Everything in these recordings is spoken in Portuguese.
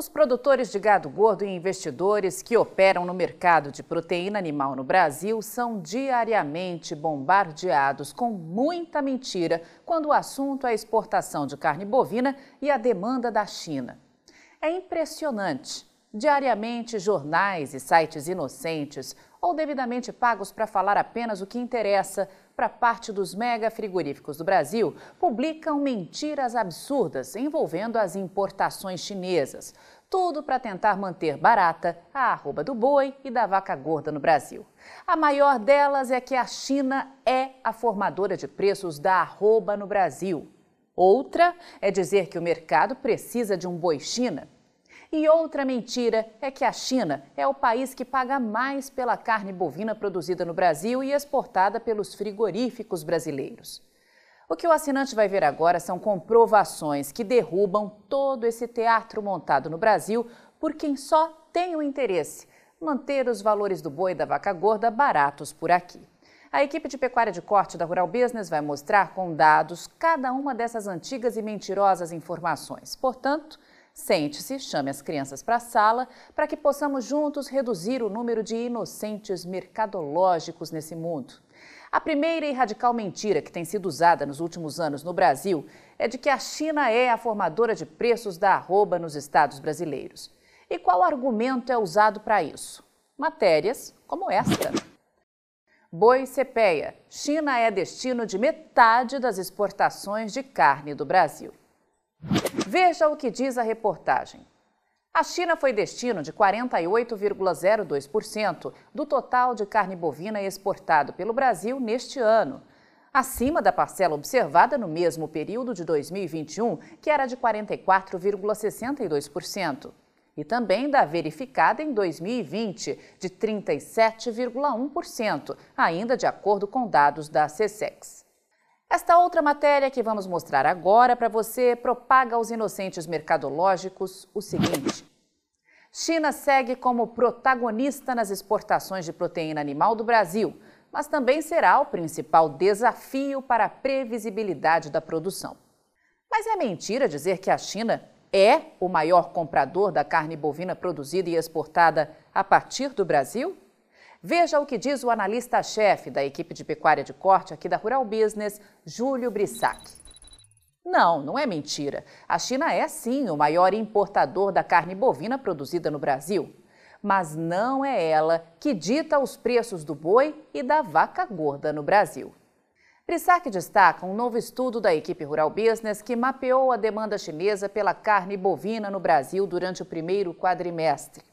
Os produtores de gado gordo e investidores que operam no mercado de proteína animal no Brasil são diariamente bombardeados com muita mentira quando o assunto é a exportação de carne bovina e a demanda da China. É impressionante. Diariamente, jornais e sites inocentes ou devidamente pagos para falar apenas o que interessa para parte dos mega frigoríficos do Brasil, publicam mentiras absurdas envolvendo as importações chinesas. Tudo para tentar manter barata a arroba do boi e da vaca gorda no Brasil. A maior delas é que a China é a formadora de preços da arroba no Brasil. Outra é dizer que o mercado precisa de um boi China e outra mentira é que a China é o país que paga mais pela carne bovina produzida no Brasil e exportada pelos frigoríficos brasileiros. O que o assinante vai ver agora são comprovações que derrubam todo esse teatro montado no Brasil por quem só tem o interesse manter os valores do boi e da vaca gorda baratos por aqui. A equipe de pecuária de corte da Rural Business vai mostrar com dados cada uma dessas antigas e mentirosas informações. Portanto, Sente-se, chame as crianças para a sala para que possamos juntos reduzir o número de inocentes mercadológicos nesse mundo. A primeira e radical mentira que tem sido usada nos últimos anos no Brasil é de que a China é a formadora de preços da arroba nos estados brasileiros. E qual argumento é usado para isso? Matérias como esta. Boi Cepeia. China é destino de metade das exportações de carne do Brasil. Veja o que diz a reportagem. A China foi destino de 48,02% do total de carne bovina exportado pelo Brasil neste ano, acima da parcela observada no mesmo período de 2021, que era de 44,62%, e também da verificada em 2020, de 37,1%, ainda de acordo com dados da CSEX. Esta outra matéria que vamos mostrar agora para você propaga aos inocentes mercadológicos o seguinte. China segue como protagonista nas exportações de proteína animal do Brasil, mas também será o principal desafio para a previsibilidade da produção. Mas é mentira dizer que a China é o maior comprador da carne bovina produzida e exportada a partir do Brasil? Veja o que diz o analista-chefe da equipe de pecuária de corte aqui da Rural Business, Júlio Brissac. Não, não é mentira. A China é sim o maior importador da carne bovina produzida no Brasil. Mas não é ela que dita os preços do boi e da vaca gorda no Brasil. Brissac destaca um novo estudo da equipe Rural Business que mapeou a demanda chinesa pela carne bovina no Brasil durante o primeiro quadrimestre.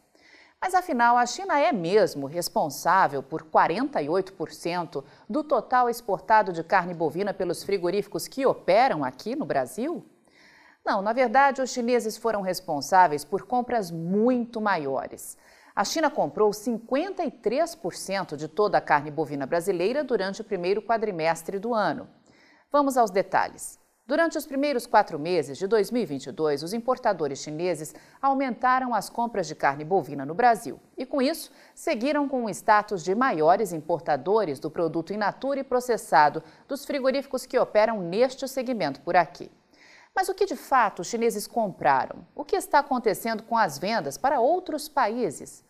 Mas afinal, a China é mesmo responsável por 48% do total exportado de carne bovina pelos frigoríficos que operam aqui no Brasil? Não, na verdade, os chineses foram responsáveis por compras muito maiores. A China comprou 53% de toda a carne bovina brasileira durante o primeiro quadrimestre do ano. Vamos aos detalhes. Durante os primeiros quatro meses de 2022, os importadores chineses aumentaram as compras de carne bovina no Brasil e, com isso, seguiram com o status de maiores importadores do produto in natura e processado dos frigoríficos que operam neste segmento por aqui. Mas o que de fato os chineses compraram? O que está acontecendo com as vendas para outros países?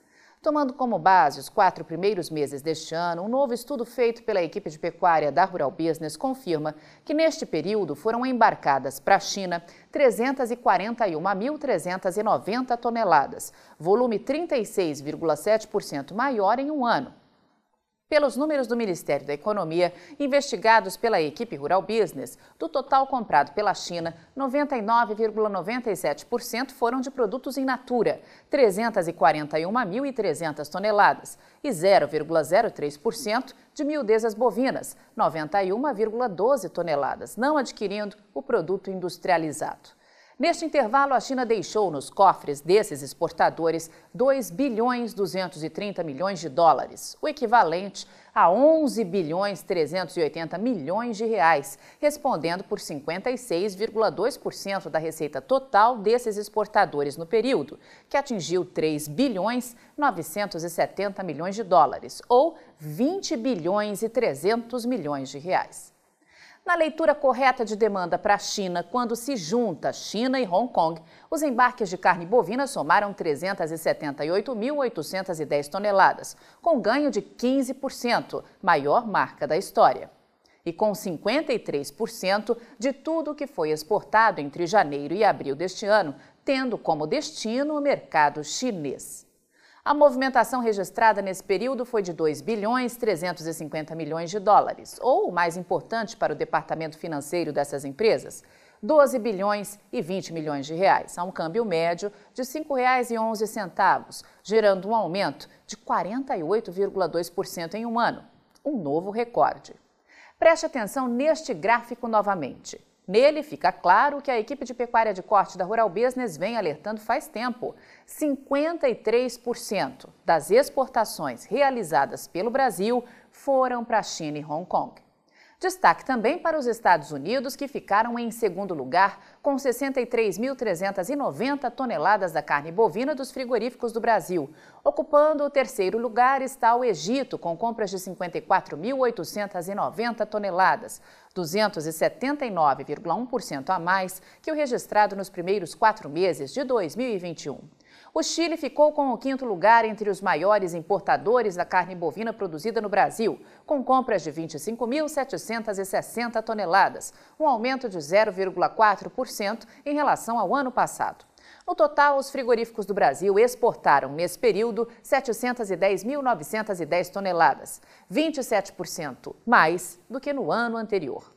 Tomando como base os quatro primeiros meses deste ano, um novo estudo feito pela equipe de pecuária da Rural Business confirma que neste período foram embarcadas para a China 341.390 toneladas, volume 36,7% maior em um ano. Pelos números do Ministério da Economia, investigados pela equipe Rural Business, do total comprado pela China, 99,97% foram de produtos in natura, 341.300 toneladas, e 0,03% de miudezas bovinas, 91,12 toneladas, não adquirindo o produto industrializado. Neste intervalo, a China deixou nos cofres desses exportadores 2 bilhões 230 milhões de dólares, o equivalente a 11 bilhões 380 milhões de reais, respondendo por 56,2% da receita total desses exportadores no período, que atingiu 3 bilhões 970 milhões de dólares, ou 20 bilhões e 300 milhões de reais. Na leitura correta de demanda para a China, quando se junta China e Hong Kong, os embarques de carne bovina somaram 378.810 toneladas, com ganho de 15%, maior marca da história. E com 53% de tudo que foi exportado entre janeiro e abril deste ano, tendo como destino o mercado chinês. A movimentação registrada nesse período foi de 2 bilhões 350 milhões de dólares, ou o mais importante para o departamento financeiro dessas empresas, 12 bilhões e 20 milhões de reais, a um câmbio médio de R$ 5,11, gerando um aumento de 48,2% em um ano, um novo recorde. Preste atenção neste gráfico novamente. Nele fica claro que a equipe de pecuária de corte da Rural Business vem alertando faz tempo. 53% das exportações realizadas pelo Brasil foram para a China e Hong Kong. Destaque também para os Estados Unidos, que ficaram em segundo lugar, com 63.390 toneladas da carne bovina dos frigoríficos do Brasil. Ocupando o terceiro lugar está o Egito, com compras de 54.890 toneladas, 279,1% a mais que o registrado nos primeiros quatro meses de 2021. O Chile ficou com o quinto lugar entre os maiores importadores da carne bovina produzida no Brasil, com compras de 25.760 toneladas, um aumento de 0,4% em relação ao ano passado. No total, os frigoríficos do Brasil exportaram, nesse período, 710.910 toneladas, 27% mais do que no ano anterior.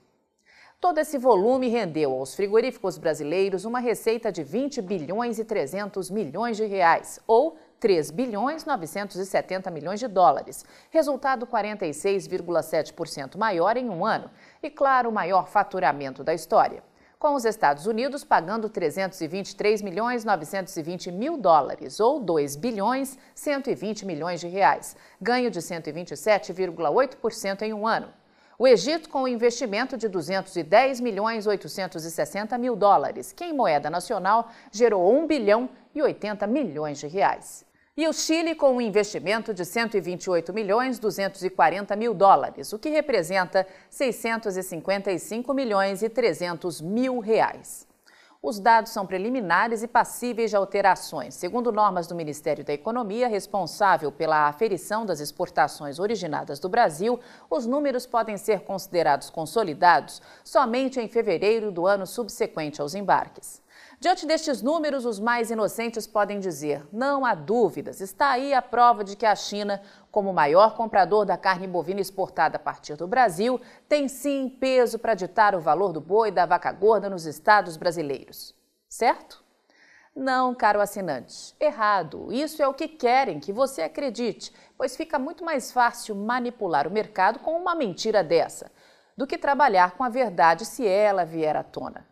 Todo esse volume rendeu aos frigoríficos brasileiros uma receita de 20 bilhões e 300 milhões de reais, ou 3 bilhões 970 milhões de dólares, resultado 46,7% maior em um ano e, claro, o maior faturamento da história. Com os Estados Unidos pagando 323 milhões 920 mil dólares, ou 2 bilhões 120 milhões de reais, ganho de 127,8% em um ano. O Egito com um investimento de 210 milhões 860 mil dólares, que em moeda nacional gerou 1 bilhão e 80 milhões de reais. E o Chile com um investimento de 128 milhões 240 mil dólares, o que representa 655 milhões e 300 mil reais. Os dados são preliminares e passíveis de alterações. Segundo normas do Ministério da Economia, responsável pela aferição das exportações originadas do Brasil, os números podem ser considerados consolidados somente em fevereiro do ano subsequente aos embarques. Diante destes números, os mais inocentes podem dizer: não há dúvidas, está aí a prova de que a China, como maior comprador da carne bovina exportada a partir do Brasil, tem sim peso para ditar o valor do boi e da vaca gorda nos estados brasileiros. Certo? Não, caro assinante, errado. Isso é o que querem que você acredite, pois fica muito mais fácil manipular o mercado com uma mentira dessa do que trabalhar com a verdade se ela vier à tona.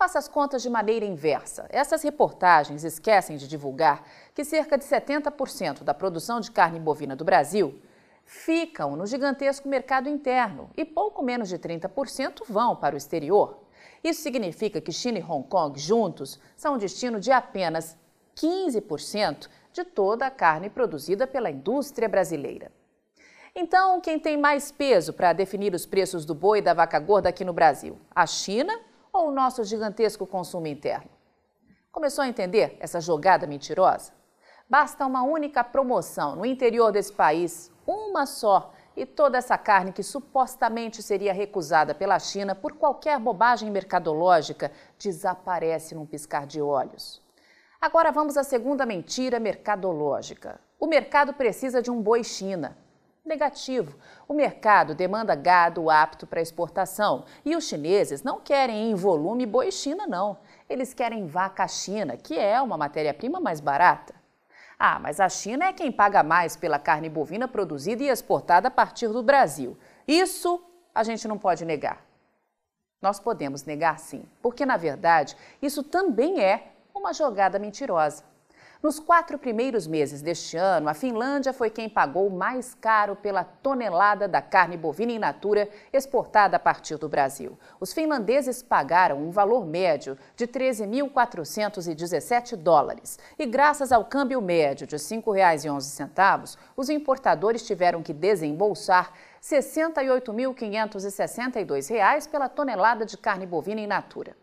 Faça as contas de maneira inversa. Essas reportagens esquecem de divulgar que cerca de 70% da produção de carne bovina do Brasil ficam no gigantesco mercado interno e pouco menos de 30% vão para o exterior. Isso significa que China e Hong Kong juntos são destino de apenas 15% de toda a carne produzida pela indústria brasileira. Então, quem tem mais peso para definir os preços do boi e da vaca gorda aqui no Brasil? A China ou o nosso gigantesco consumo interno? Começou a entender essa jogada mentirosa? Basta uma única promoção no interior desse país, uma só, e toda essa carne que supostamente seria recusada pela China por qualquer bobagem mercadológica desaparece num piscar de olhos. Agora vamos à segunda mentira mercadológica. O mercado precisa de um boi China. Negativo. O mercado demanda gado apto para exportação e os chineses não querem em volume boi China, não. Eles querem vaca China, que é uma matéria-prima mais barata. Ah, mas a China é quem paga mais pela carne bovina produzida e exportada a partir do Brasil. Isso a gente não pode negar. Nós podemos negar sim, porque na verdade isso também é uma jogada mentirosa. Nos quatro primeiros meses deste ano, a Finlândia foi quem pagou mais caro pela tonelada da carne bovina in natura exportada a partir do Brasil. Os finlandeses pagaram um valor médio de 13.417 dólares. E graças ao câmbio médio de R$ 5,11, os importadores tiveram que desembolsar R$ 68.562 pela tonelada de carne bovina in natura.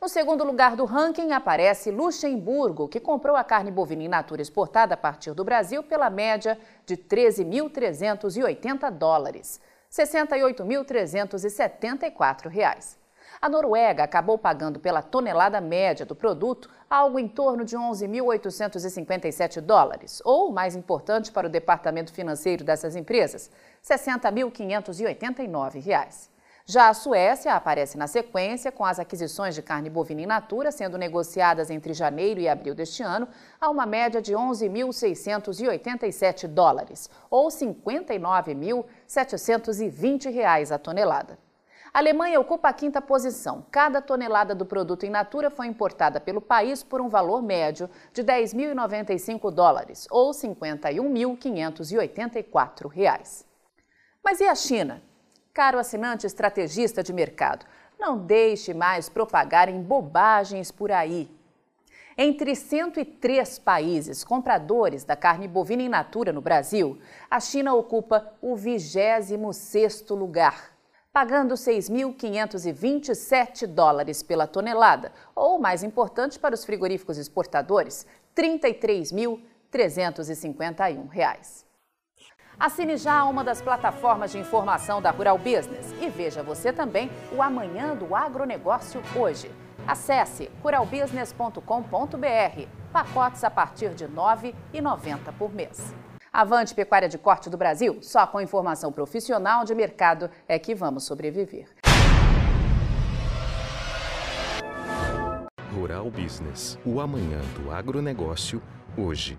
No segundo lugar do ranking aparece Luxemburgo, que comprou a carne bovina in natura exportada a partir do Brasil pela média de 13.380 dólares, 68.374 reais. A Noruega acabou pagando pela tonelada média do produto algo em torno de 11.857 dólares, ou, mais importante para o departamento financeiro dessas empresas, 60.589 reais. Já a Suécia aparece na sequência, com as aquisições de carne bovina in natura sendo negociadas entre janeiro e abril deste ano a uma média de 11.687 dólares, ou 59.720 reais a tonelada. A Alemanha ocupa a quinta posição. Cada tonelada do produto in natura foi importada pelo país por um valor médio de 10.095 dólares, ou 51.584 reais. Mas e a China? Caro assinante estrategista de mercado, não deixe mais propagarem bobagens por aí. Entre 103 países compradores da carne bovina in natura no Brasil, a China ocupa o 26º lugar, pagando 6.527 dólares pela tonelada, ou, mais importante para os frigoríficos exportadores, R$ 33.351. Assine já uma das plataformas de informação da Rural Business e veja você também o Amanhã do Agronegócio hoje. Acesse ruralbusiness.com.br. Pacotes a partir de R$ 9,90 por mês. Avante Pecuária de Corte do Brasil, só com informação profissional de mercado é que vamos sobreviver. Rural Business, o amanhã do agronegócio, hoje.